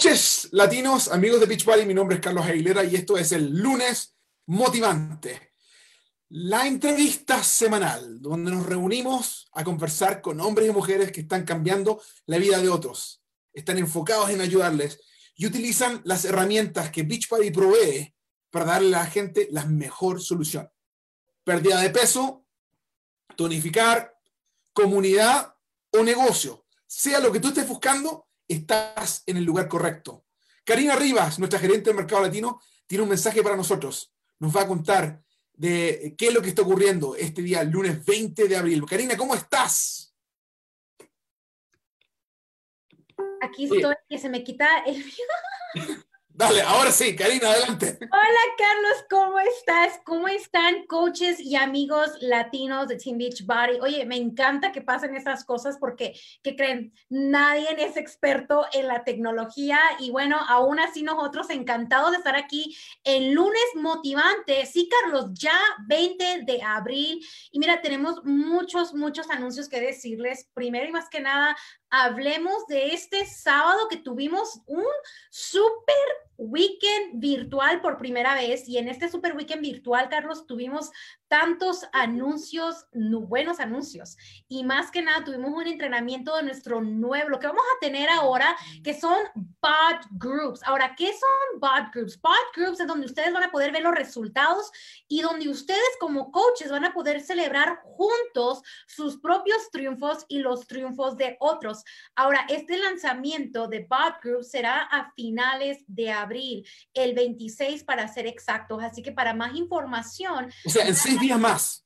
Coaches latinos, amigos de Beach Party, mi nombre es Carlos Aguilera y esto es el lunes motivante. La entrevista semanal, donde nos reunimos a conversar con hombres y mujeres que están cambiando la vida de otros, están enfocados en ayudarles y utilizan las herramientas que Beach Party provee para darle a la gente la mejor solución. Pérdida de peso, tonificar, comunidad o negocio. Sea lo que tú estés buscando, estás en el lugar correcto. Karina Rivas, nuestra gerente del mercado latino, tiene un mensaje para nosotros. Nos va a contar de qué es lo que está ocurriendo este día, lunes 20 de abril. Karina, ¿cómo estás? Aquí estoy, que se me quita el Dale, ahora sí, Karina, adelante. Hola Carlos, ¿cómo estás? ¿Cómo están coaches y amigos latinos de Team Beach Body? Oye, me encanta que pasen esas cosas porque, ¿qué creen? Nadie es experto en la tecnología y bueno, aún así nosotros encantados de estar aquí en lunes motivante. Sí, Carlos, ya 20 de abril y mira, tenemos muchos, muchos anuncios que decirles. Primero y más que nada, hablemos de este sábado que tuvimos un súper weekend virtual por primera vez y en este super weekend virtual, Carlos, tuvimos tantos anuncios, buenos anuncios y más que nada tuvimos un entrenamiento de nuestro nuevo, lo que vamos a tener ahora, que son bot groups. Ahora, ¿qué son bot groups? Bot groups es donde ustedes van a poder ver los resultados y donde ustedes como coaches van a poder celebrar juntos sus propios triunfos y los triunfos de otros. Ahora, este lanzamiento de bot groups será a finales de abril abril, el 26 para ser exactos. Así que para más información. O sea, en seis días más.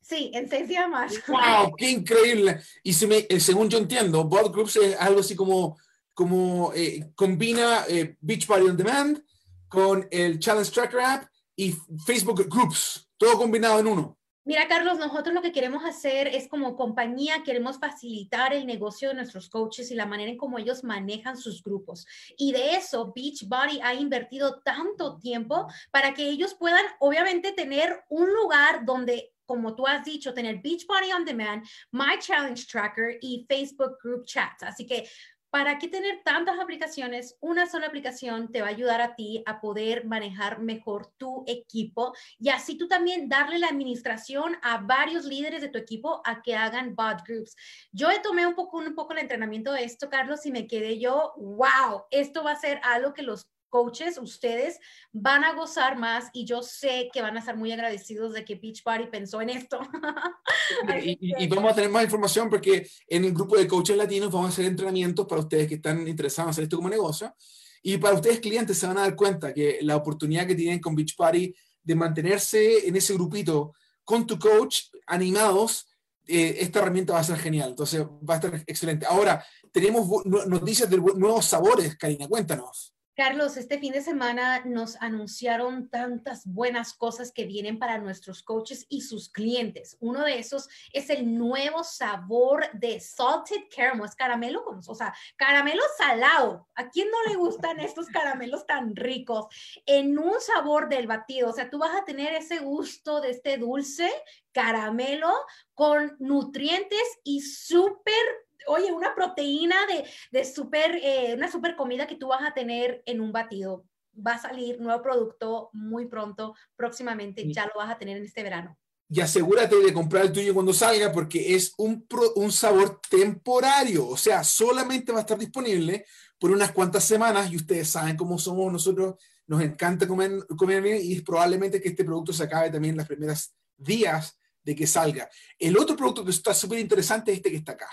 Sí, en seis días más. ¡Wow! ¡Qué increíble! Y si me, eh, según yo entiendo, Bot Groups es algo así como, como eh, combina eh, Beach Party on Demand con el Challenge Tracker App y Facebook Groups, todo combinado en uno. Mira, Carlos, nosotros lo que queremos hacer es como compañía, queremos facilitar el negocio de nuestros coaches y la manera en cómo ellos manejan sus grupos. Y de eso, Beachbody ha invertido tanto tiempo para que ellos puedan, obviamente, tener un lugar donde como tú has dicho, tener Beachbody on Demand, My Challenge Tracker y Facebook Group Chats. Así que ¿Para qué tener tantas aplicaciones? Una sola aplicación te va a ayudar a ti a poder manejar mejor tu equipo y así tú también darle la administración a varios líderes de tu equipo a que hagan bot groups. Yo tomé un poco, un poco el entrenamiento de esto, Carlos, y me quedé yo, wow, esto va a ser algo que los coaches, ustedes van a gozar más y yo sé que van a estar muy agradecidos de que Beach Party pensó en esto. y, vamos a tener más información porque en el grupo de coaches latinos vamos a hacer entrenamientos para ustedes que están interesados en hacer esto como negocio. Y para ustedes clientes se van a dar cuenta que la oportunidad que tienen con Beach Party de mantenerse en ese grupito con tu coach animados, eh, esta herramienta va a ser genial. Entonces va a estar excelente. Ahora, tenemos noticias de nuevos sabores, Karina, cuéntanos. Carlos, este fin de semana nos anunciaron tantas buenas cosas que vienen para nuestros coaches y sus clientes. Uno de esos es el nuevo sabor de salted caramel, es caramelo, o sea, caramelo salado. ¿A quién no le gustan estos caramelos tan ricos? En un sabor del batido, o sea, tú vas a tener ese gusto de este dulce caramelo con nutrientes y súper oye, una proteína de, de super, eh, una super comida que tú vas a tener en un batido. Va a salir nuevo producto muy pronto, próximamente, ya lo vas a tener en este verano. Y asegúrate de comprar el tuyo cuando salga porque es un, un sabor temporario, o sea, solamente va a estar disponible por unas cuantas semanas y ustedes saben cómo somos nosotros, nos encanta comer, comer bien y probablemente que este producto se acabe también en las primeras días de que salga. El otro producto que está súper interesante es este que está acá.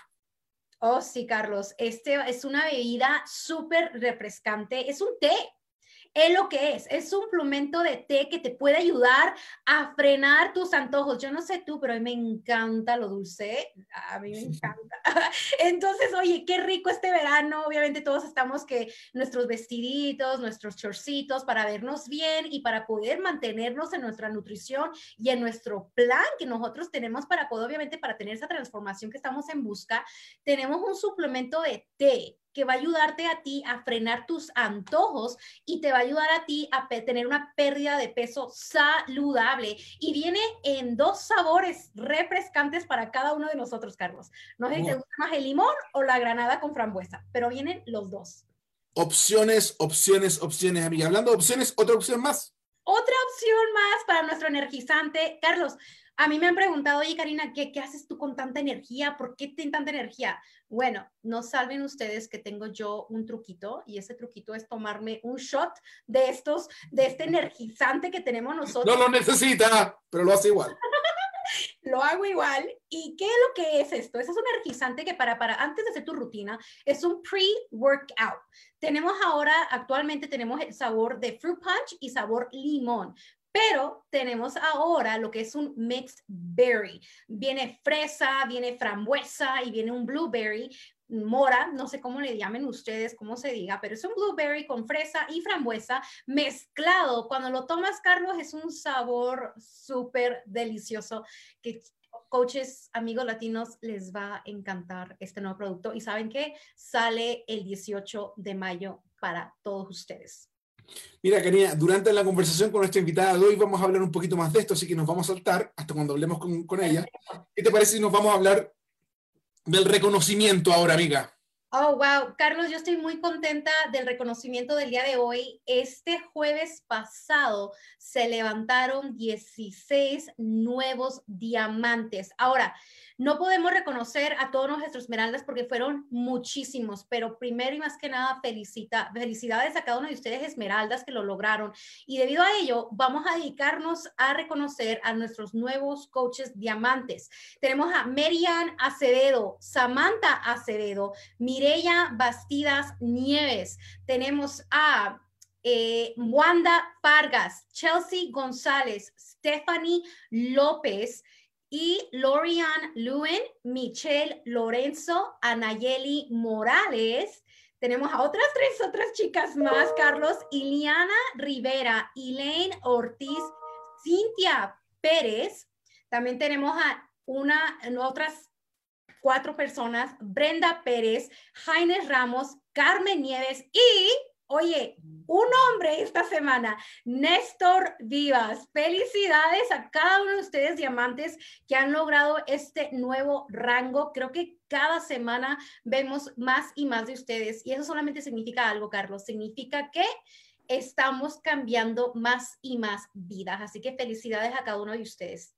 Oh, sí, Carlos. Este es una bebida súper refrescante. Es un té es lo que es, es un suplemento de té que te puede ayudar a frenar tus antojos. Yo no sé tú, pero a mí me encanta lo dulce, a mí me encanta. Entonces, oye, qué rico este verano. Obviamente todos estamos que nuestros vestiditos, nuestros chorcitos para vernos bien y para poder mantenernos en nuestra nutrición y en nuestro plan que nosotros tenemos para poder, obviamente, para tener esa transformación que estamos en busca, tenemos un suplemento de té que va a ayudarte a ti a frenar tus antojos y te va a ayudar a ti a tener una pérdida de peso saludable. Y viene en dos sabores refrescantes para cada uno de nosotros, Carlos. No sé si te gusta más el limón o la granada con frambuesa, pero vienen los dos. Opciones, opciones, opciones, amiga. Hablando de opciones, otra opción más. Otra opción más para nuestro energizante. Carlos, a mí me han preguntado, oye Karina, ¿qué, ¿qué, haces tú con tanta energía? ¿Por qué tienes tanta energía? Bueno, no salven ustedes que tengo yo un truquito y ese truquito es tomarme un shot de estos, de este energizante que tenemos nosotros. No lo necesita, pero lo hace igual. lo hago igual. ¿Y qué es lo que es esto? Eso es un energizante que para, para antes de hacer tu rutina es un pre-workout. Tenemos ahora, actualmente tenemos el sabor de fruit punch y sabor limón. Pero tenemos ahora lo que es un mixed berry. Viene fresa, viene frambuesa y viene un blueberry, mora, no sé cómo le llamen ustedes, cómo se diga, pero es un blueberry con fresa y frambuesa mezclado. Cuando lo tomas, Carlos, es un sabor súper delicioso que coaches, amigos latinos, les va a encantar este nuevo producto. Y saben que sale el 18 de mayo para todos ustedes. Mira, Karina, durante la conversación con nuestra invitada de hoy vamos a hablar un poquito más de esto, así que nos vamos a saltar hasta cuando hablemos con, con ella. ¿Qué te parece si nos vamos a hablar del reconocimiento ahora, amiga? Oh, wow. Carlos, yo estoy muy contenta del reconocimiento del día de hoy. Este jueves pasado se levantaron 16 nuevos diamantes. Ahora, no podemos reconocer a todos nuestros esmeraldas porque fueron muchísimos, pero primero y más que nada felicita, felicidades a cada uno de ustedes esmeraldas que lo lograron. Y debido a ello, vamos a dedicarnos a reconocer a nuestros nuevos coaches diamantes. Tenemos a Merian Acevedo, Samantha Acevedo, Mireya Bastidas Nieves. Tenemos a eh, Wanda Vargas, Chelsea González, Stephanie López, y Lorian Lewin, Michelle Lorenzo, Anayeli Morales. Tenemos a otras tres, otras chicas más, Carlos, Iliana Rivera, Elaine Ortiz, Cintia Pérez. También tenemos a una, otras cuatro personas, Brenda Pérez, Jaime Ramos, Carmen Nieves y Oye, un hombre esta semana, Néstor Vivas. Felicidades a cada uno de ustedes, diamantes, que han logrado este nuevo rango. Creo que cada semana vemos más y más de ustedes. Y eso solamente significa algo, Carlos. Significa que estamos cambiando más y más vidas. Así que felicidades a cada uno de ustedes.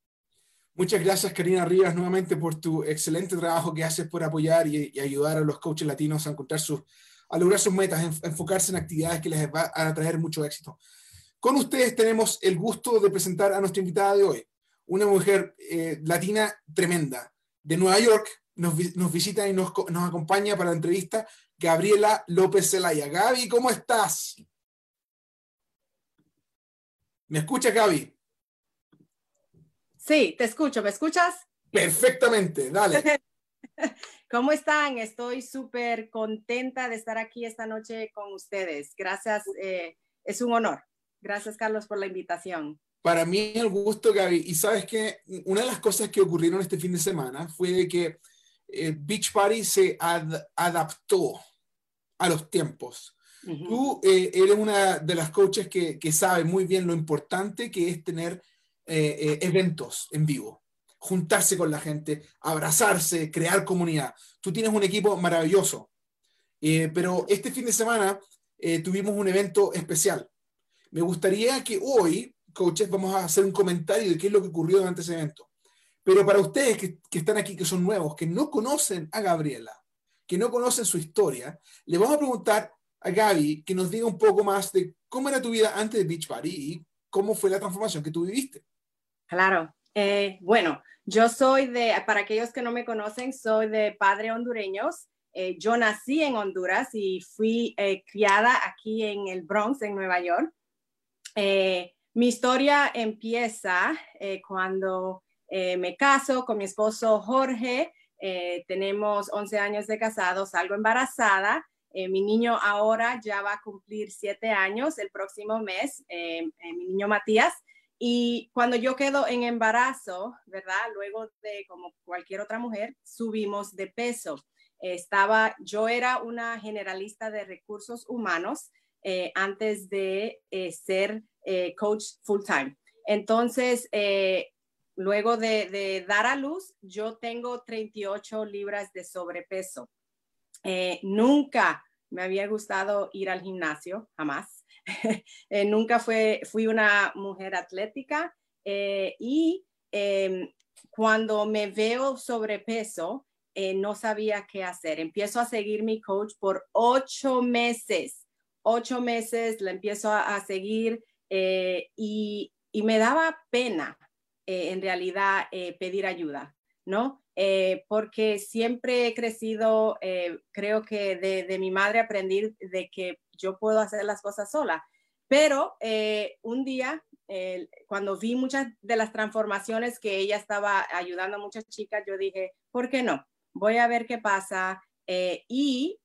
Muchas gracias, Karina Rivas, nuevamente por tu excelente trabajo que haces por apoyar y, ayudar a los coaches latinos a sus a lograr sus metas, enfocarse en actividades que les va a traer mucho éxito. Con ustedes tenemos el gusto de presentar a nuestra invitada de hoy, una mujer eh, latina tremenda de Nueva York. Nos, visita y nos, nos, acompaña para la entrevista Gabriela López Zelaya. Gaby, ¿cómo estás? ¿Me escuchas, Gaby? Sí, te escucho. ¿Me escuchas? Perfectamente, dale. ¿Cómo están? Estoy súper contenta de estar aquí esta noche con ustedes. Gracias, eh, es un honor. Gracias, Carlos, por la invitación. Para mí el gusto, Gaby. Y sabes que una de las cosas que ocurrieron este fin de semana fue que eh, Beach Party se adaptó a los tiempos. Tú eh, eres una de las coaches que, que, sabe muy bien lo importante que es tener eventos en vivo juntarse con la gente, abrazarse, crear comunidad. Tú tienes un equipo maravilloso, eh, pero este fin de semana eh, tuvimos un evento especial. Me gustaría que hoy, coaches, vamos a hacer un comentario de qué es lo que ocurrió durante ese evento. Pero para ustedes que, que están aquí, que son nuevos, que no conocen a Gabriela, que no conocen su historia, le vamos a preguntar a Gaby que nos diga un poco más de cómo era tu vida antes de Beach Party y cómo fue la transformación que tú viviste. Claro. Eh, bueno, yo soy de, para aquellos que no me conocen, soy de padre hondureños. Eh, yo nací en Honduras y fui eh, criada aquí en el Bronx, en Nueva York. Mi historia empieza cuando me caso con mi esposo Jorge. tenemos 11 años de casados, salgo embarazada. mi niño ahora ya va a cumplir 7 años el próximo mes, mi niño Matías. Y cuando yo quedo en embarazo, ¿verdad? Luego de como cualquier otra mujer, subimos de peso. Estaba, yo era una generalista de recursos humanos eh, antes de eh, ser eh, coach full time. Entonces, luego de, de, dar a luz, yo tengo 38 libras de sobrepeso. nunca me había gustado ir al gimnasio, jamás. Eh, nunca fue, fui una mujer atlética eh, y em, cuando me veo sobrepeso, eh, no sabía qué hacer. Empiezo a seguir mi coach por ocho meses. Ocho meses la empiezo a, seguir y, y, me daba pena en realidad pedir ayuda, ¿no? Porque siempre he crecido, creo que de, mi madre aprendí de que yo puedo hacer las cosas sola. Pero eh, un día, cuando vi muchas de las transformaciones que ella estaba ayudando a muchas chicas, yo dije, ¿por qué no? Voy a ver qué pasa. y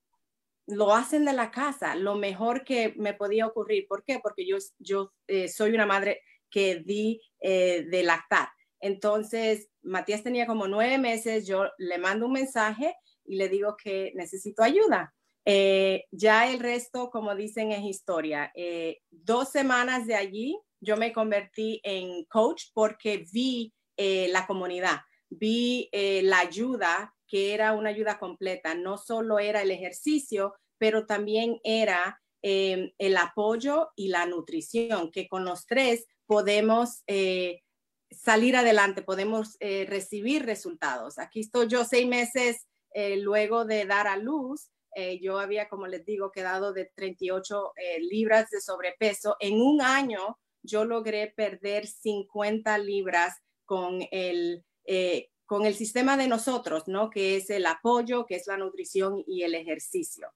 lo hacen de la casa, lo mejor que me podía ocurrir. ¿Por qué? Porque yo, yo soy una madre que di de lactar. Entonces, Matías tenía como nueve meses, yo le mando un mensaje y le digo que necesito ayuda. Eh, ya el resto, como dicen, es historia. Eh, dos semanas de allí, yo me convertí en coach porque vi eh, la comunidad, vi la ayuda, que era una ayuda completa. No solo era el ejercicio, pero también era el apoyo y la nutrición, que con los tres podemos salir adelante, podemos recibir resultados. Aquí estoy yo seis meses luego de dar a luz. Eh, yo había, como les digo, quedado de 38 libras de sobrepeso. En un año yo logré perder 50 libras con el, con el sistema de nosotros, ¿no? Que es el apoyo, que es la nutrición y el ejercicio.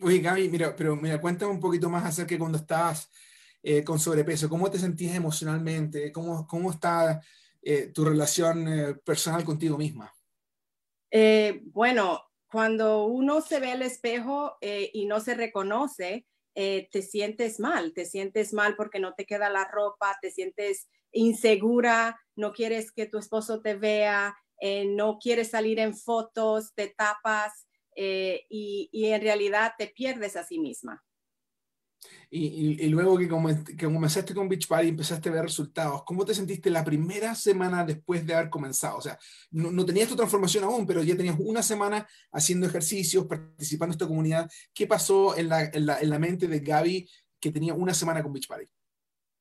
Oye, Gaby, mira, pero mira, cuéntame un poquito más acerca de cuando estabas eh, con sobrepeso? ¿Cómo te sentías emocionalmente? ¿Cómo, cómo está eh, tu relación eh, personal contigo misma? bueno, cuando uno se ve al espejo y no se reconoce, te sientes mal, te sientes mal porque no te queda la ropa, te sientes insegura, no quieres que tu esposo te vea, no quieres salir en fotos, te tapas y en realidad te pierdes a sí misma. Y, luego que, comenzaste con Beach Party empezaste a ver resultados, ¿cómo te sentiste la primera semana después de haber comenzado? O sea, no, tenías tu transformación aún, pero ya tenías una semana haciendo ejercicios, participando en esta comunidad. ¿Qué pasó en la, en la, mente de Gaby que tenía una semana con Beach Party?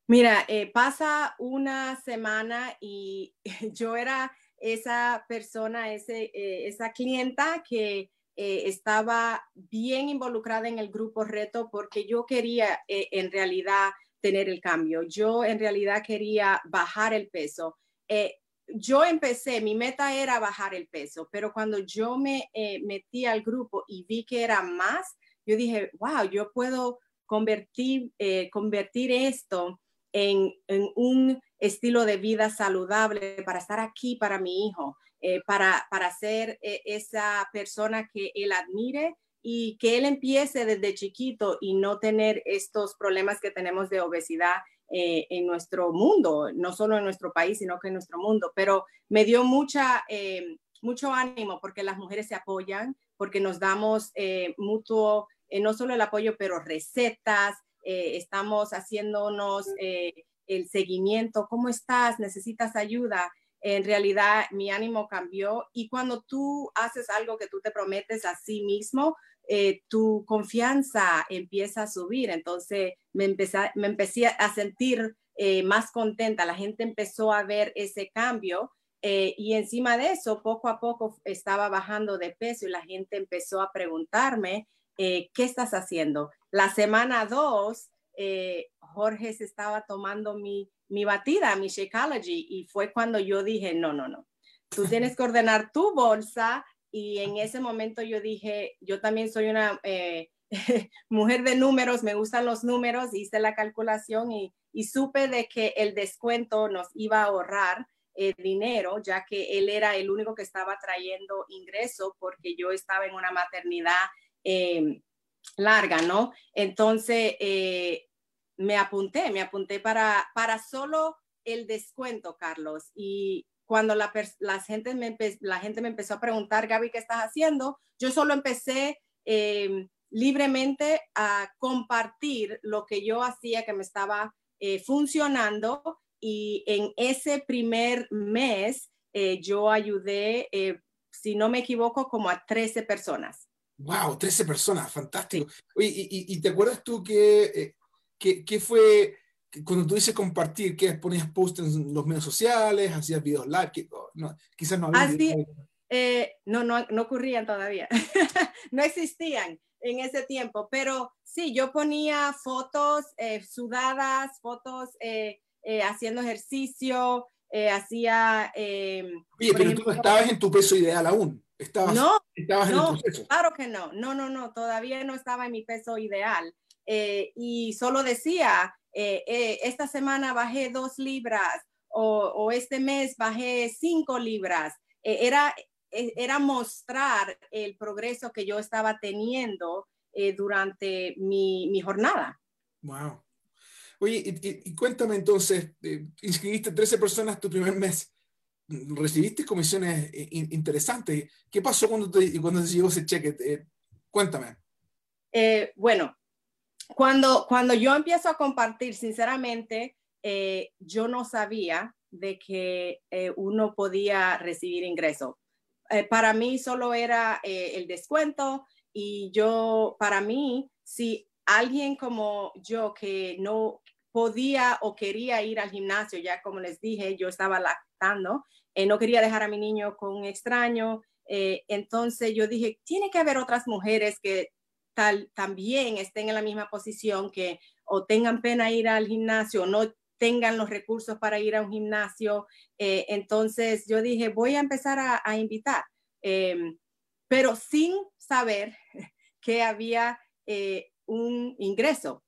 Mira, eh, pasa una semana y yo era esa persona, ese, eh, esa clienta que eh, estaba bien involucrada en el grupo reto porque yo quería eh, en realidad tener el cambio. Yo en realidad quería bajar el peso. Eh, yo empecé, mi meta era bajar el peso, pero cuando yo me metí al grupo y vi que era más, yo dije, wow, yo puedo convertir, convertir esto en, en un estilo de vida saludable para estar aquí para mi hijo. Eh, para, para ser eh, esa persona que él admire y que él empiece desde chiquito y no tener estos problemas que tenemos de obesidad eh, en nuestro mundo, no solo en nuestro país, sino que en nuestro mundo. Pero me dio mucha, mucho ánimo porque las mujeres se apoyan, porque nos damos mutuo, no solo el apoyo, pero recetas, estamos haciéndonos el seguimiento, ¿cómo estás? ¿Necesitas ayuda? En realidad mi ánimo cambió y cuando tú haces algo que tú te prometes a sí mismo, eh, tu confianza empieza a subir. Entonces me empecé, me empecé a sentir eh, más contenta, la gente empezó a ver ese cambio eh, y encima de eso, poco a poco estaba bajando de peso y la gente empezó a preguntarme, ¿qué estás haciendo? La semana dos, Jorge se estaba tomando mi mi batida, mi Shakeology, y fue cuando yo dije, no, no, no, tú tienes que ordenar tu bolsa y en ese momento yo dije, yo también soy una eh, mujer de números, me gustan los números, hice la calculación y, y supe de que el descuento nos iba a ahorrar eh, dinero, ya que él era el único que estaba trayendo ingreso porque yo estaba en una maternidad eh, larga, ¿no? Entonces, me apunté, me apunté para, para solo el descuento, Carlos. Y cuando la, gente me la gente me empezó a preguntar, Gaby, ¿qué estás haciendo? Yo solo empecé eh, libremente a compartir lo que yo hacía que me estaba eh, funcionando y en ese primer mes eh, yo ayudé, si no me equivoco, como a 13 personas. Wow, 13 personas, fantástico. Oye, y, te acuerdas tú que, eh, que, fue cuando tú dices compartir, que ponías posts en los medios sociales, hacías videos live, que, oh, no, quizás no había. Así, eh, no, no, no ocurrían todavía, no existían en ese tiempo, pero sí, yo ponía fotos eh, sudadas, fotos haciendo ejercicio, hacía... Oye, pero tú no estabas en tu peso ideal aún. Estabas, no, estabas en el proceso. Claro que no, no, no, no, todavía no estaba en mi peso ideal. Y solo decía, eh, eh, esta semana bajé dos libras o, este mes bajé cinco libras. Eh, era, era mostrar el progreso que yo estaba teniendo durante mi, mi, jornada. Wow. Oye, y, cuéntame entonces, inscribiste 13 personas tu primer mes recibiste comisiones interesantes. ¿Qué pasó cuando te, cuando te llegó ese cheque? cuéntame. bueno, cuando, cuando yo empiezo a compartir, sinceramente, eh, yo no sabía de que eh, uno podía recibir ingreso. Eh, para mí solo era el descuento y yo, para mí, si alguien como yo que no podía o quería ir al gimnasio, ya como les dije, yo estaba lactando, no quería dejar a mi niño con un extraño, entonces yo dije, tiene que haber otras mujeres que tal, también estén en la misma posición que o tengan pena ir al gimnasio o no tengan los recursos para ir a un gimnasio. Eh, entonces yo dije, voy a empezar a, invitar, em, pero sin saber que había eh, un ingreso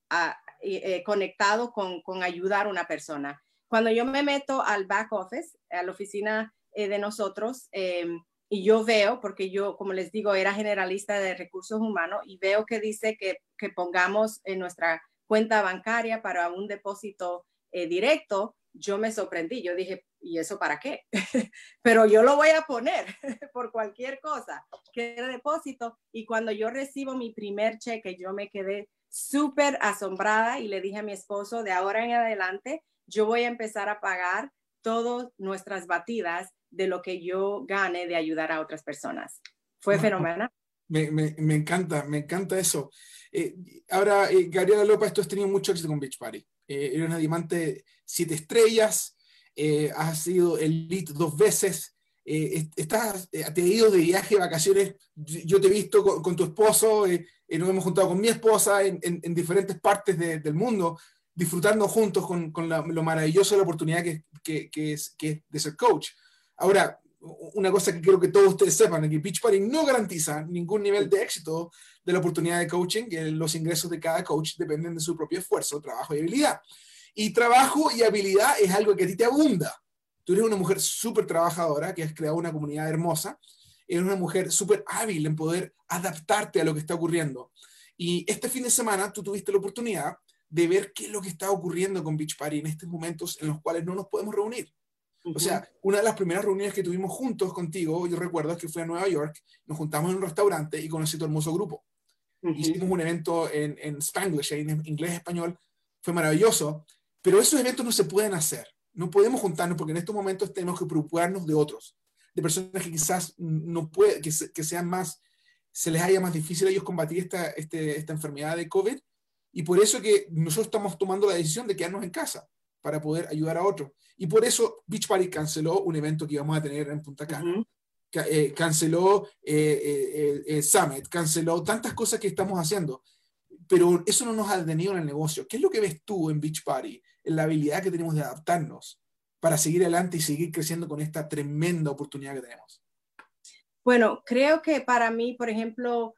eh, conectado con, con, ayudar a una persona. Cuando yo me meto al back office, a la oficina de nosotros, em, y yo veo, porque yo, como les digo, era generalista de recursos humanos y veo que dice que, que pongamos en nuestra cuenta bancaria para un depósito eh, directo, yo me sorprendí. Yo dije, ¿y eso para qué? Pero yo lo voy a poner por cualquier cosa, que depósito. Y cuando yo recibo mi primer cheque, yo me quedé súper asombrada y le dije a mi esposo, de ahora en adelante, yo voy a empezar a pagar todas nuestras batidas de lo que yo gane de ayudar a otras personas. Fue fenomenal. Me, me, encanta, me encanta eso. Eh, ahora, eh, Gabriela López, tú has tenido mucho éxito con Beach Party. Eh, eres una diamante siete estrellas, has sido elite dos veces, estás, te has ido de viaje, vacaciones. Yo te he visto con, tu esposo, nos hemos juntado con mi esposa en, en, diferentes partes del mundo, disfrutando juntos con, con lo maravilloso de la oportunidad que, que, que, es, que es de ser coach. Ahora, una cosa que quiero que todos ustedes sepan es que Beach Party no garantiza ningún nivel de éxito de la oportunidad de coaching, los ingresos de cada coach dependen de su propio esfuerzo, trabajo y habilidad. Y trabajo y habilidad es algo que a ti te abunda. Tú eres una mujer súper trabajadora que has creado una comunidad hermosa, eres una mujer súper hábil en poder adaptarte a lo que está ocurriendo. Y este fin de semana tú tuviste la oportunidad de ver qué es lo que está ocurriendo con Beach Party en estos momentos en los cuales no nos podemos reunir. O sea, una de las primeras reuniones que tuvimos juntos contigo, yo recuerdo que fue a Nueva York, nos juntamos en un restaurante y conocí tu hermoso grupo. Hicimos un evento en, en Spanglish, en inglés español, fue maravilloso, pero esos eventos no se pueden hacer. No podemos juntarnos porque en estos momentos tenemos que preocuparnos de otros, de personas que quizás no pueden, que, que, sean más, se les haya más difícil a ellos combatir esta, este, esta enfermedad de COVID. Y por eso que nosotros estamos tomando la decisión de quedarnos en casa para poder ayudar a otros. Y por eso Beach Party canceló un evento que íbamos a tener en Punta Cana. Eh, canceló eh, eh, Summit, canceló tantas cosas que estamos haciendo. Pero eso no nos ha detenido en el negocio. ¿Qué es lo que ves tú en Beach Party? En la habilidad que tenemos de adaptarnos para seguir adelante y seguir creciendo con esta tremenda oportunidad que tenemos. Bueno, creo que para mí, por ejemplo,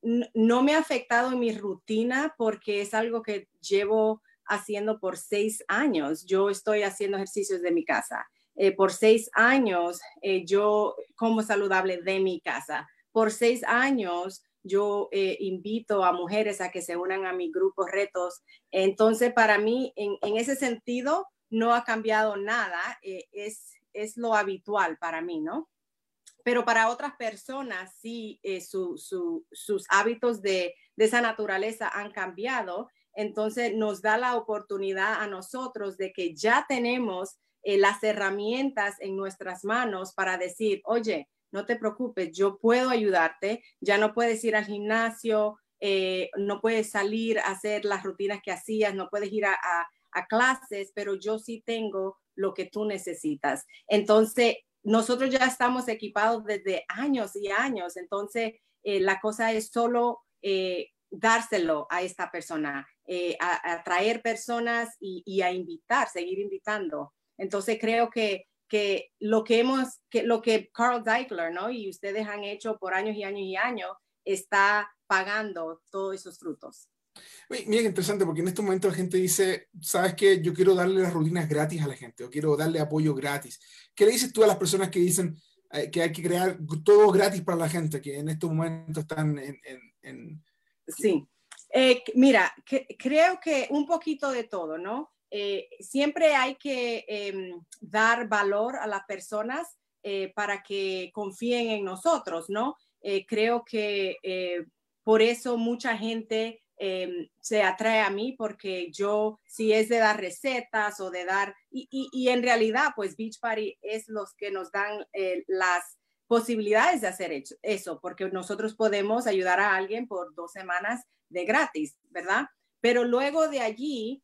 no me ha afectado en mi rutina porque es algo que llevo haciendo por seis años. Yo estoy haciendo ejercicios de mi casa. Eh, por seis años eh, yo como saludable de mi casa. Por seis años yo eh, invito a mujeres a que se unan a mi grupo retos. Entonces, para mí, en, ese sentido, no ha cambiado nada. es, es lo habitual para mí, ¿no? Pero para otras personas, sí, sus hábitos de, de esa naturaleza han cambiado entonces nos da la oportunidad a nosotros de que ya tenemos eh, las herramientas en nuestras manos para decir, oye, no te preocupes, yo puedo ayudarte, ya no puedes ir al gimnasio, eh, no puedes salir a hacer las rutinas que hacías, no puedes ir a, clases, pero yo sí tengo lo que tú necesitas. Entonces, nosotros ya estamos equipados desde años y años, entonces eh, la cosa es solo dárselo a esta persona, a atraer personas y, a invitar, seguir invitando. Entonces creo que que lo que hemos, que lo que Carl Deichler, ¿no? Y ustedes han hecho por años y años y años, está pagando todos esos frutos. Mira, interesante, porque en estos momentos la gente dice, ¿sabes qué? Yo quiero darle las rutinas gratis a la gente, o quiero darle apoyo gratis. ¿Qué le dices tú a las personas que dicen eh, que hay que crear todo gratis para la gente, que en estos momentos están en... Sí, eh, mira, creo que un poquito de todo, ¿no? Eh, siempre hay que em, dar valor a las personas eh, para que confíen en nosotros, ¿no? Creo que por eso mucha gente em, se atrae a mí porque yo, si es de dar recetas o de dar, y, y, en realidad, pues Beach Party es los que nos dan las posibilidades de hacer eso, porque nosotros podemos ayudar a alguien por dos semanas de gratis, ¿verdad? Pero luego de allí,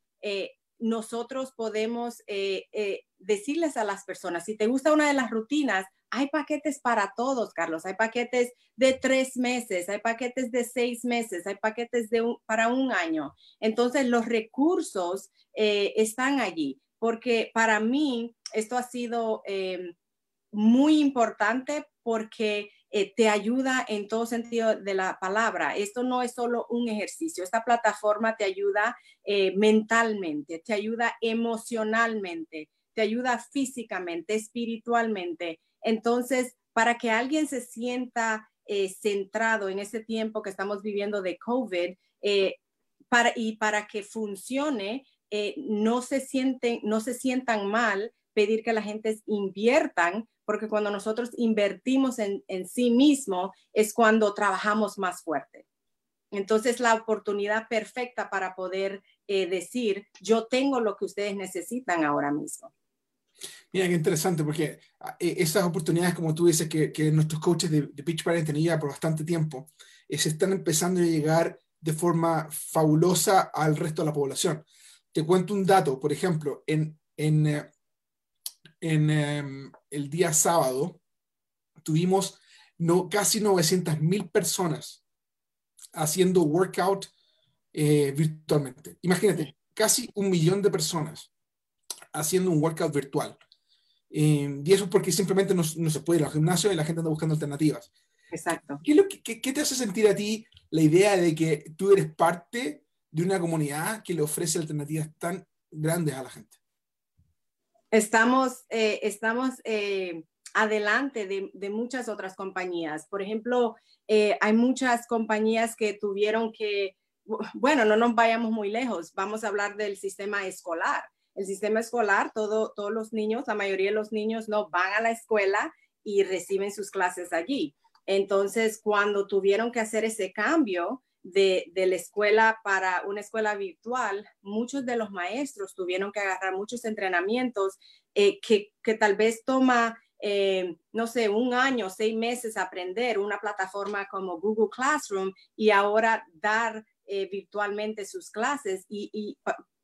nosotros podemos eh, eh, decirles a las personas, si te gusta una de las rutinas, hay paquetes para todos, Carlos. Hay paquetes de tres meses, hay paquetes de seis meses, hay paquetes de para un año. Entonces, los recursos eh, están allí, porque para mí esto ha sido muy importante porque eh, te ayuda en todo sentido de la palabra. Esto no es solo un ejercicio, esta plataforma te ayuda eh, mentalmente, te ayuda emocionalmente, te ayuda físicamente, espiritualmente. Entonces, para que alguien se sienta eh, centrado en ese tiempo que estamos viviendo de COVID y para que funcione, no, se sienten, no se sientan mal pedir que la gente inviertan porque cuando nosotros invertimos en, sí mismo es cuando trabajamos más fuerte. Entonces, la oportunidad perfecta para poder eh, decir, yo tengo lo que ustedes necesitan ahora mismo. Mira, qué interesante, porque ah, e, esas oportunidades, como tú dices, que, nuestros coaches de, de Pitch Parent tenían por bastante tiempo, eh, se están empezando a llegar de forma fabulosa al resto de la población. Te cuento un dato, por ejemplo, en, en, eh, en em, el día sábado tuvimos no, casi 900 mil personas haciendo workout eh, virtualmente. Imagínate, casi un millón de personas haciendo un workout virtual. Em, y eso es porque simplemente no, se puede ir al gimnasio y la gente anda buscando alternativas. Exacto. ¿Qué, lo que, ¿Qué te hace sentir a ti la idea de que tú eres parte de una comunidad que le ofrece alternativas tan grandes a la gente? Estamos, eh, estamos eh, adelante de, muchas otras compañías. Por ejemplo, eh, hay muchas compañías que tuvieron que, bueno, no nos vayamos muy lejos, vamos a hablar del sistema escolar. El sistema escolar, todo, todos los niños, la mayoría de los niños no van a la escuela y reciben sus clases allí. Entonces, cuando tuvieron que hacer ese cambio, de, la escuela para una escuela virtual, muchos de los maestros tuvieron que agarrar muchos entrenamientos eh, que, tal vez toma, eh, no sé, un año, seis meses aprender una plataforma como Google Classroom y ahora dar eh, virtualmente sus clases. Y,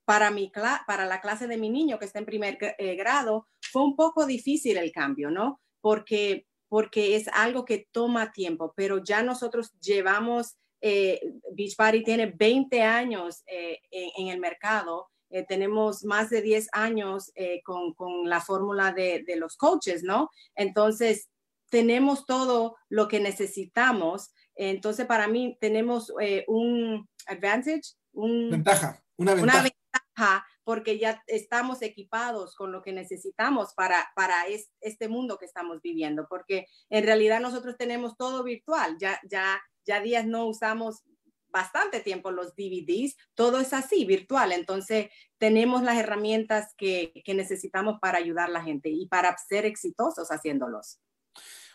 para, mi, para la clase de mi niño que está en primer grado, fue un poco difícil el cambio, ¿no? Porque porque es algo que toma tiempo, pero ya nosotros llevamos eh, Beachbody tiene 20 años eh, en, el mercado. Eh, tenemos más de 10 años eh, con, con, la fórmula de, de, los coaches, ¿no? Entonces, tenemos todo lo que necesitamos. Entonces, para mí, tenemos un advantage, un, ventaja, una ventaja. Una ventaja porque ya estamos equipados con lo que necesitamos para, para este mundo que estamos viviendo, porque en realidad nosotros tenemos todo virtual, ya, ya ya días no usamos bastante tiempo los DVDs, todo es así, virtual. Entonces, tenemos las herramientas que, necesitamos para ayudar a la gente y para ser exitosos haciéndolos.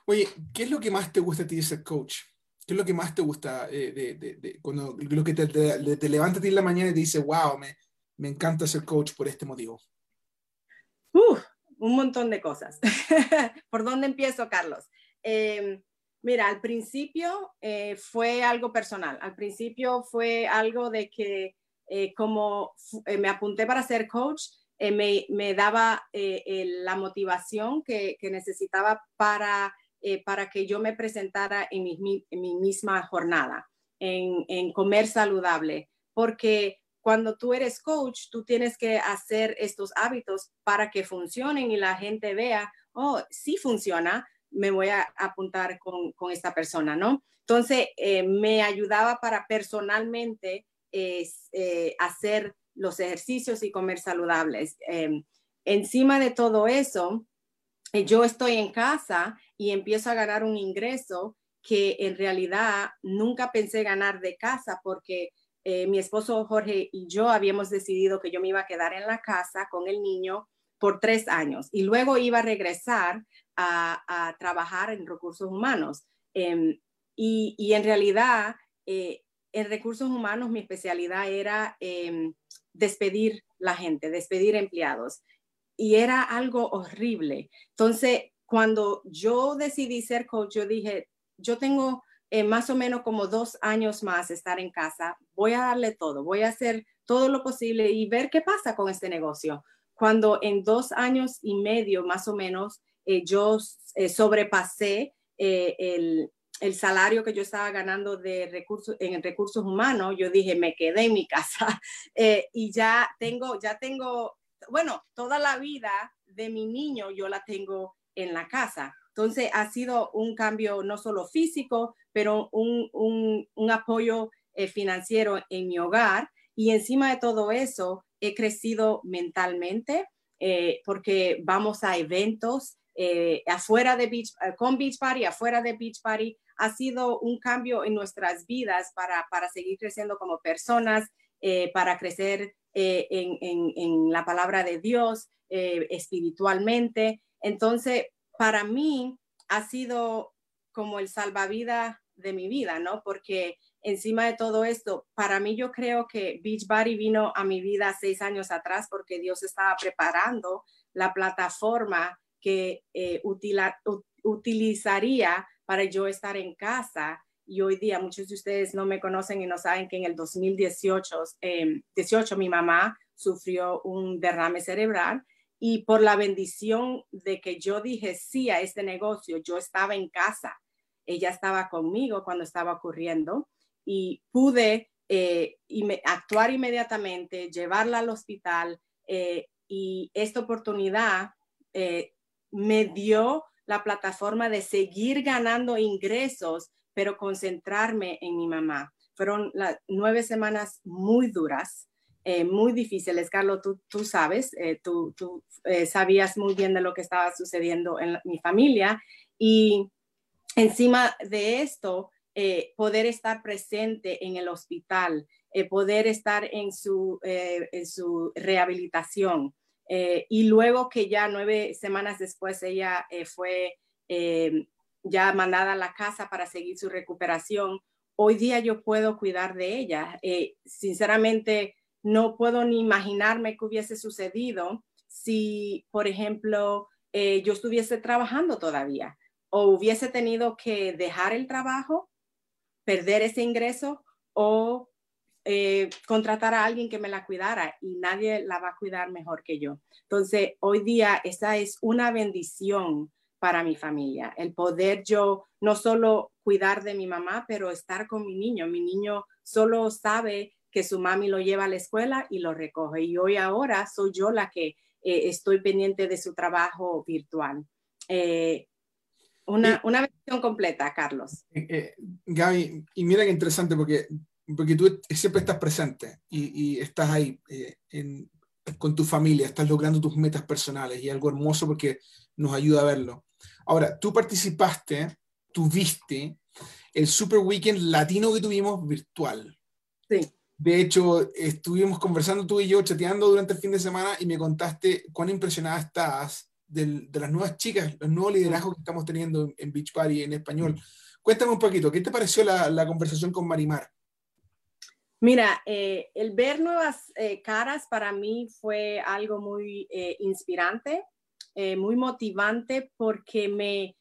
Oye, ¿qué es lo que más te gusta a ti de ser coach? ¿Qué es lo que más te gusta eh, de, cuando lo que te, te, levanta a ti en la mañana y te dice, wow, me, me encanta ser coach por este motivo? un montón de cosas. ¿Por dónde empiezo, Carlos? Em, mira, al principio eh, fue algo personal. Al principio fue algo de que eh, como eh, me apunté para ser coach, me, daba la motivación que, necesitaba para, para que yo me presentara en mi, en mi misma jornada, en, en comer saludable, porque cuando tú eres coach, tú tienes que hacer estos hábitos para que funcionen y la gente vea, oh, sí funciona, me voy a apuntar con, con esta persona, ¿no? Entonces, eh, me ayudaba para personalmente eh, hacer los ejercicios y comer saludables. Em, encima de todo eso, eh, yo estoy en casa y empiezo a ganar un ingreso que en realidad nunca pensé ganar de casa porque mi esposo Jorge y yo habíamos decidido que yo me iba a quedar en la casa con el niño por tres años y luego iba a regresar a, trabajar en recursos humanos. Em, y, en realidad, eh, en recursos humanos mi especialidad era em, despedir la gente, despedir empleados. Y era algo horrible. Entonces, cuando yo decidí ser coach, yo dije, yo tengo eh, más o menos como dos años más estar en casa, voy a darle todo, voy a hacer todo lo posible y ver qué pasa con este negocio. Cuando en dos años y medio más o menos eh, yo eh, sobrepasé eh, el, el, salario que yo estaba ganando de recursos, en recursos humanos, yo dije, me quedé en mi casa y ya tengo, ya tengo, bueno, toda la vida de mi niño yo la tengo en la casa. Entonces ha sido un cambio no solo físico, pero un, un, un apoyo financiero en mi hogar. Y encima de todo eso, he crecido mentalmente porque vamos a eventos eh, afuera de Beach, eh, con Beach Party, afuera de Beach Party, ha sido un cambio en nuestras vidas para, para seguir creciendo como personas, eh, para crecer en, en, en, la palabra de Dios espiritualmente. Entonces, para mí ha sido como el salvavidas de mi vida, ¿no? Porque encima de todo esto, para mí yo creo que Beach Party vino a mi vida seis años atrás porque Dios estaba preparando la plataforma que eh, utilizaría para yo estar en casa. Y hoy día muchos de ustedes no me conocen y no saben que en el 2018 18, em, mi mamá sufrió un derrame cerebral y por la bendición de que yo dije sí a este negocio, yo estaba en casa. Ella estaba conmigo cuando estaba ocurriendo y pude eh, actuar inmediatamente, llevarla al hospital eh, y esta oportunidad eh, me dio la plataforma de seguir ganando ingresos, pero concentrarme en mi mamá. Fueron nueve semanas muy duras, muy difíciles. Carlos, tú, tú sabes, tú, tú sabías muy bien de lo que estaba sucediendo en mi familia y encima de esto, poder estar presente en el hospital, poder estar en su, en su rehabilitación, eh, y luego que ya nueve semanas después ella eh, fue eh, ya mandada a la casa para seguir su recuperación, hoy día yo puedo cuidar de ella. sinceramente, no puedo ni imaginarme qué hubiese sucedido si, por ejemplo, yo estuviese trabajando todavía o hubiese tenido que dejar el trabajo, perder ese ingreso o eh, contratar a alguien que me la cuidara y nadie la va a cuidar mejor que yo. Entonces, hoy día esa es una bendición para mi familia, el poder yo no solo cuidar de mi mamá, pero estar con mi niño. Mi niño solo sabe que su mami lo lleva a la escuela y lo recoge. Y hoy ahora soy yo la que eh, estoy pendiente de su trabajo virtual. Eh, una, una bendición completa, Carlos. Gaby, y mira qué interesante porque porque tú siempre estás presente y, estás ahí eh, con tu familia, estás logrando tus metas personales y algo hermoso porque nos ayuda a verlo. Ahora, tú participaste, tuviste el Super Weekend latino que tuvimos virtual. Sí. De hecho, estuvimos conversando tú y yo, chateando durante el fin de semana y me contaste cuán impresionada estás de, las nuevas chicas, los nuevos liderazgos que estamos teniendo en Beach Party en español. Cuéntame un poquito, ¿qué te pareció la, la conversación con Marimar? Mira, eh, el ver nuevas eh, caras para mí fue algo muy eh, inspirante, muy motivante porque me,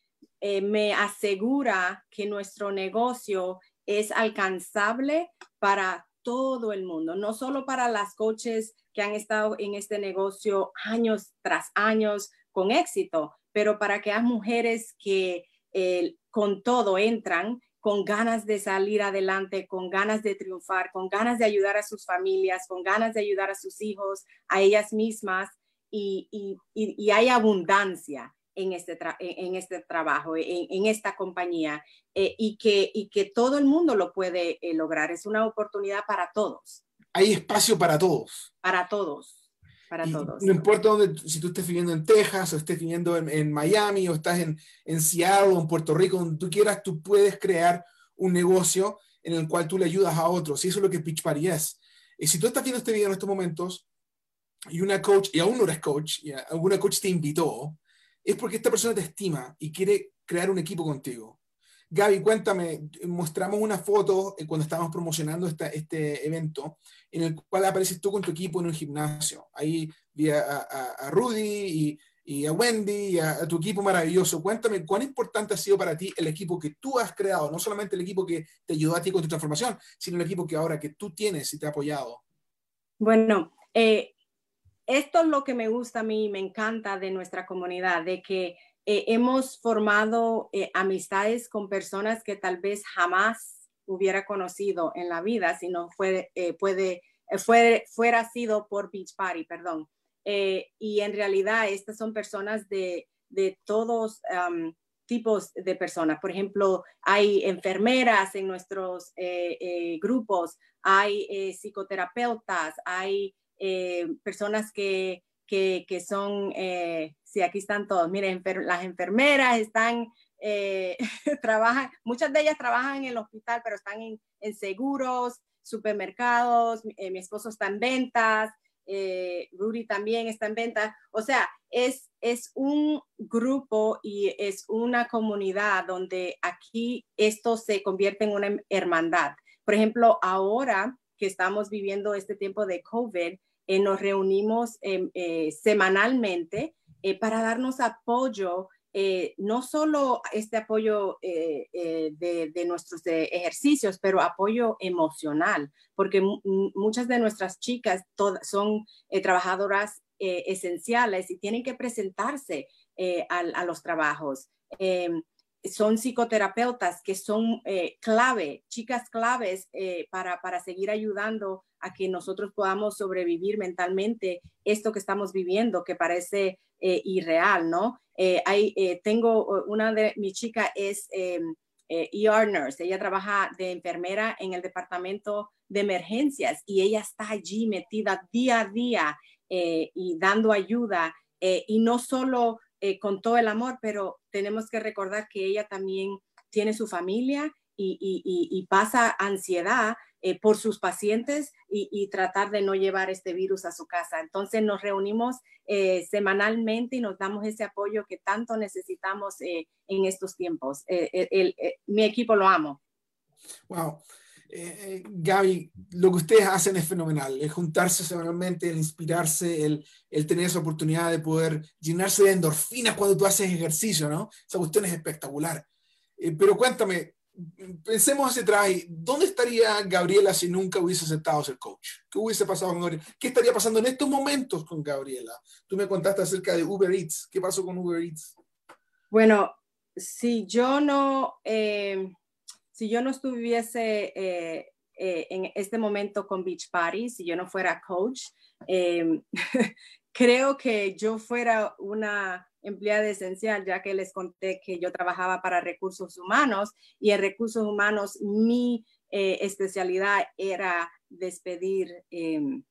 me asegura que nuestro negocio es alcanzable para todo el mundo, no solo para las coaches que han estado en este negocio años tras años con éxito, pero para aquellas mujeres que eh, con todo entran con ganas de salir adelante, con ganas de triunfar, con ganas de ayudar a sus familias, con ganas de ayudar a sus hijos, a ellas mismas, y, hay abundancia en este, en este trabajo, en, esta compañía, eh, y, que, y que todo el mundo lo puede eh, lograr. Es una oportunidad para todos. Hay espacio para todos. Para todos para todos. No importa dónde, si tú estés viviendo en Texas o estés viviendo en, Miami o estás en, en, Seattle o en Puerto Rico, donde tú quieras, tú puedes crear un negocio en el cual tú le ayudas a otros. Y eso es lo que Pitch Party es. Y si tú estás viendo este video en estos momentos y una coach, y aún no eres coach, y alguna coach te invitó, es porque esta persona te estima y quiere crear un equipo contigo. Gaby, cuéntame, mostramos una foto eh, cuando estábamos promocionando este evento en el cual apareces tú con tu equipo en un gimnasio. Ahí vi a, Rudy y, a Wendy y a, tu equipo maravilloso. Cuéntame, ¿cuán importante ha sido para ti el equipo que tú has creado? No solamente el equipo que te ayudó a ti con tu transformación, sino el equipo que ahora que tú tienes y te ha apoyado. Bueno, eh, esto es lo que me gusta a mí, me encanta de nuestra comunidad, de que eh, hemos formado eh, amistades con personas que tal vez jamás hubiera conocido en la vida si no fue, eh, puede, fue, fuera sido por Beach Party, perdón. y en realidad estas son personas de, de todos tipos de personas. Por ejemplo, hay enfermeras en nuestros grupos, hay psicoterapeutas, hay personas que, que, son Sí, aquí están todos. Miren, las enfermeras están, eh, trabajan, muchas de ellas trabajan en el hospital, pero están en, seguros, supermercados, eh, mi esposo está en ventas, eh, Rudy también está en ventas. O sea, es, es un grupo y es una comunidad donde aquí esto se convierte en una hermandad. Por ejemplo, ahora que estamos viviendo este tiempo de COVID, nos reunimos em, semanalmente eh, para darnos apoyo, eh, no solo este apoyo eh, de, nuestros ejercicios, pero apoyo emocional, porque muchas de nuestras chicas son trabajadoras esenciales y tienen que presentarse a, los trabajos. Em, son psicoterapeutas que son clave, chicas claves para, para, seguir ayudando a que nosotros podamos sobrevivir mentalmente esto que estamos viviendo, que parece eh, irreal, ¿no? Eh, hay, eh, tengo una de mi chica es ER nurse, ella trabaja de enfermera en el departamento de emergencias y ella está allí metida día a día y dando ayuda y no solo con todo el amor, pero tenemos que recordar que ella también tiene su familia y pasa ansiedad eh, por sus pacientes y, tratar de no llevar este virus a su casa. Entonces nos reunimos eh, semanalmente y nos damos ese apoyo que tanto necesitamos eh, en estos tiempos. mi equipo lo amo. Wow. Gaby, lo que ustedes hacen es fenomenal, es juntarse semanalmente, el inspirarse, el, el, tener esa oportunidad de poder llenarse de endorfinas cuando tú haces ejercicio, ¿no? Esa cuestión es espectacular. pero cuéntame, pensemos hacia atrás, ¿dónde estaría Gabriela si nunca hubiese aceptado ser coach? ¿Qué hubiese pasado con Gabriela? ¿Qué estaría pasando en estos momentos con Gabriela? Tú me contaste acerca de Uber Eats. ¿Qué pasó con Uber Eats? Bueno, si yo no, eh, si yo no estuviese eh, eh, en este momento con Beach Party, si yo no fuera coach, creo que yo fuera una empleada esencial, ya que les conté que yo trabajaba para recursos humanos y en recursos humanos mi eh, especialidad era despedir em,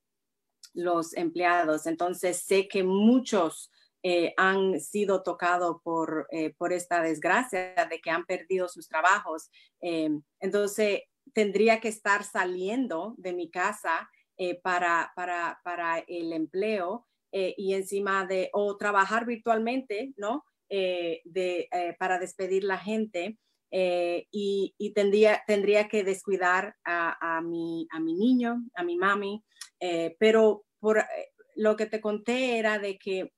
los empleados. Entonces sé que muchos eh, han sido tocados por, eh, por esta desgracia de que han perdido sus trabajos. Em, entonces tendría que estar saliendo de mi casa para, para, para el empleo eh, y encima de, o trabajar virtualmente, ¿no? Eh, de, eh, para despedir la gente y, y, tendría, tendría que descuidar a, a, mi, a mi niño, a mi mami, pero por lo que te conté era de que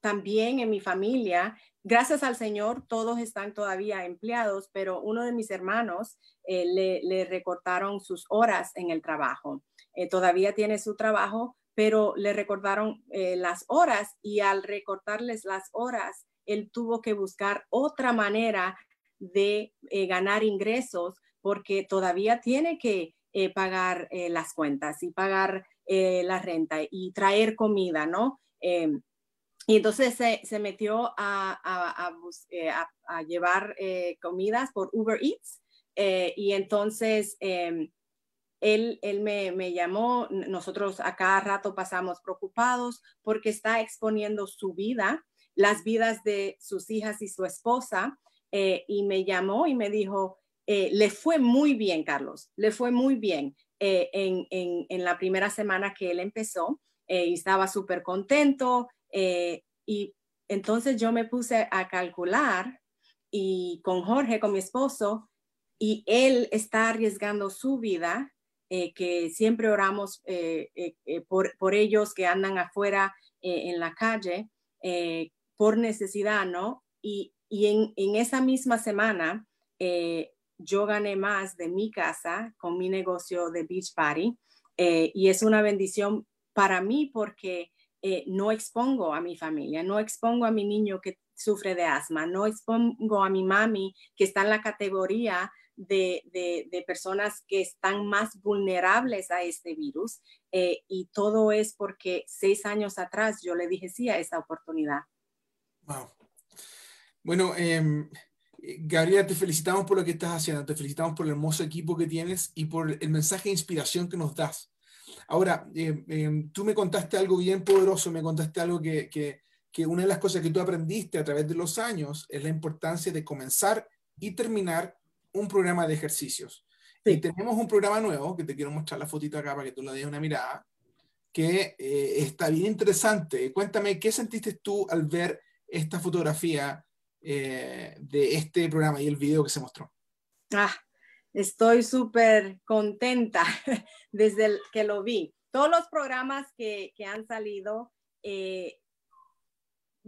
también en mi familia, gracias al Señor, todos están todavía empleados, pero uno de mis hermanos eh, le, recortaron sus horas en el trabajo. Todavía tiene su trabajo, pero le recortaron eh, las horas y al recortarles las horas, él tuvo que buscar otra manera de ganar ingresos porque todavía tiene que pagar las cuentas y pagar la renta y traer comida, ¿no? Em, y entonces se, metió a, eh, llevar eh, comidas por Uber Eats. Eh, y entonces em, él, él me, llamó, nosotros a cada rato pasamos preocupados porque está exponiendo su vida, las vidas de sus hijas y su esposa. y me llamó y me dijo, le fue muy bien, Carlos, le fue muy bien en, en, la primera semana que él empezó. y estaba súper contento, eh, y entonces yo me puse a calcular y con Jorge, con mi esposo, y él está arriesgando su vida, eh, que siempre oramos eh, por, por, ellos que andan afuera en la calle por necesidad, ¿no? Y, y en, en, esa misma semana yo gané más de mi casa con mi negocio de Beach Party y es una bendición para mí porque eh, no expongo a mi familia, no expongo a mi niño que sufre de asma, no expongo a mi mami que está en la categoría de, personas que están más vulnerables a este virus. Eh, y todo es porque seis años atrás yo le dije sí a esa oportunidad. Wow. Bueno, em, Gabriela, te felicitamos por lo que estás haciendo, te felicitamos por el hermoso equipo que tienes y por el mensaje de inspiración que nos das. Ahora, eh, em, tú me contaste algo bien poderoso, me contaste algo que, que, que, una de las cosas que tú aprendiste a través de los años es la importancia de comenzar y terminar un programa de ejercicios. Y tenemos un programa nuevo, que te quiero mostrar la fotito acá para que tú le des una mirada, que eh, está bien interesante. Cuéntame, ¿qué sentiste tú al ver esta fotografía eh, de este programa y el video que se mostró? Ah, estoy súper contenta desde que lo vi. Todos los programas que, han salido, eh,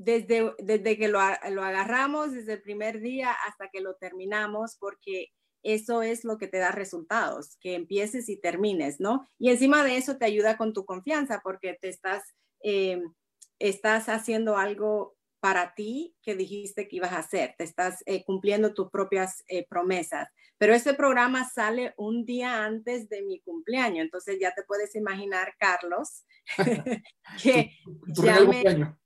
desde, desde que lo, lo, agarramos, desde el primer día hasta que lo terminamos, porque eso es lo que te da resultados, que empieces y termines, ¿no? Y encima de eso te ayuda con tu confianza, porque te estás, eh, estás haciendo algo para ti que dijiste que ibas a hacer, te estás eh, cumpliendo tus propias promesas. Pero este programa sale un día antes de mi cumpleaños, entonces ya te puedes imaginar, Carlos, que tu, regalo de cumpleaños.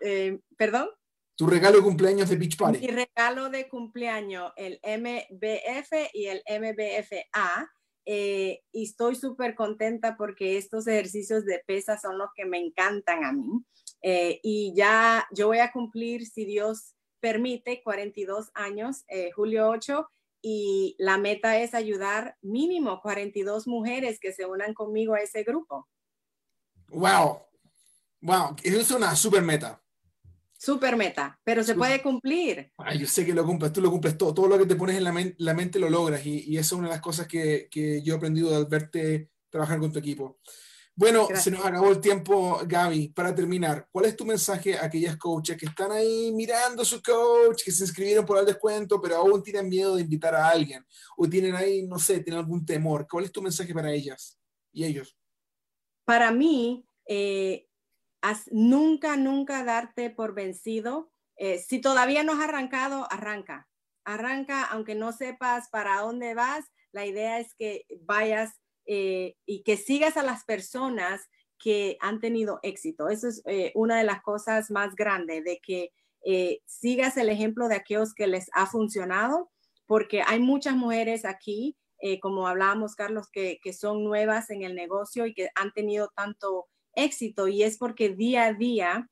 Eh, ¿Perdón? Tu regalo de cumpleaños de Beach Party. Mi regalo de cumpleaños, el MBF y el MBFA. Eh, y estoy súper contenta porque estos ejercicios de pesa son los que me encantan a mí. Eh, y ya yo voy a cumplir, si Dios permite, 42 años, julio 8, y la meta es ayudar mínimo 42 mujeres que se unan conmigo a ese grupo. Wow, wow, eso es una super meta. Super meta, pero se puede cumplir. Ay, yo sé que lo cumples, tú lo cumples todo, todo lo que te pones en la, la mente lo logras y, y, eso es una de las cosas que, que yo he aprendido al verte trabajar con tu equipo. Bueno, se nos acabó el tiempo, Gaby. Para terminar, ¿cuál es tu mensaje a aquellas coaches que están ahí mirando a su coach, que se inscribieron por el descuento, pero aún tienen miedo de invitar a alguien? O tienen ahí, no sé, tienen algún temor. ¿Cuál es tu mensaje para ellas y ellos? Para mí, eh, nunca, nunca darte por vencido. Eh, si todavía no has arrancado, arranca. Arranca, aunque no sepas para dónde vas. La idea es que vayas eh, y que sigas a las personas que han tenido éxito. Eso es eh, una de las cosas más grandes, de que eh, sigas el ejemplo de aquellos que les ha funcionado, porque hay muchas mujeres aquí, como hablábamos, Carlos, que, que, son nuevas en el negocio y que han tenido tanto éxito y es porque día a día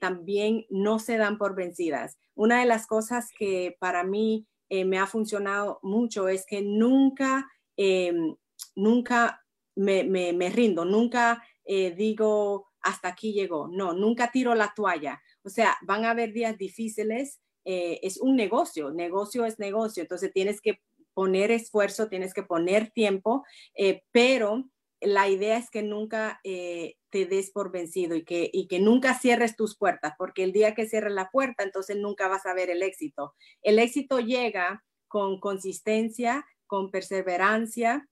también no se dan por vencidas. Una de las cosas que para mí me ha funcionado mucho es que nunca em, nunca me, me, rindo, nunca eh, digo hasta aquí llegó, no, nunca tiro la toalla. O sea, van a haber días difíciles, eh, es un negocio, negocio es negocio, entonces tienes que poner esfuerzo, tienes que poner tiempo, eh, pero la idea es que nunca eh, te des por vencido y que, y que nunca cierres tus puertas, porque el día que cierres la puerta, entonces nunca vas a ver el éxito. El éxito llega con consistencia, con perseverancia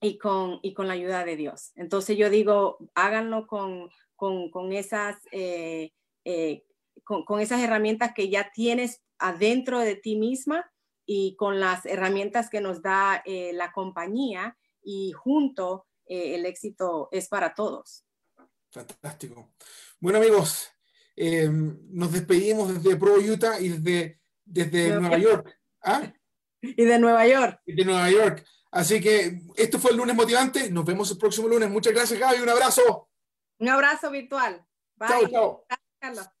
y con, y con la ayuda de Dios. Entonces yo digo, háganlo con, con, esas, eh, eh, con, esas herramientas que ya tienes adentro de ti misma y con las herramientas que nos da la compañía y junto el éxito es para todos. Fantástico. Bueno amigos, nos despedimos desde Pro Utah y desde, desde Nueva York. ¿Ah? Y de Nueva York. Y de Nueva York. Así que esto fue el lunes motivante. Nos vemos el próximo lunes. Muchas gracias, Gaby. Un abrazo. Un abrazo virtual. Bye. Chao, chao.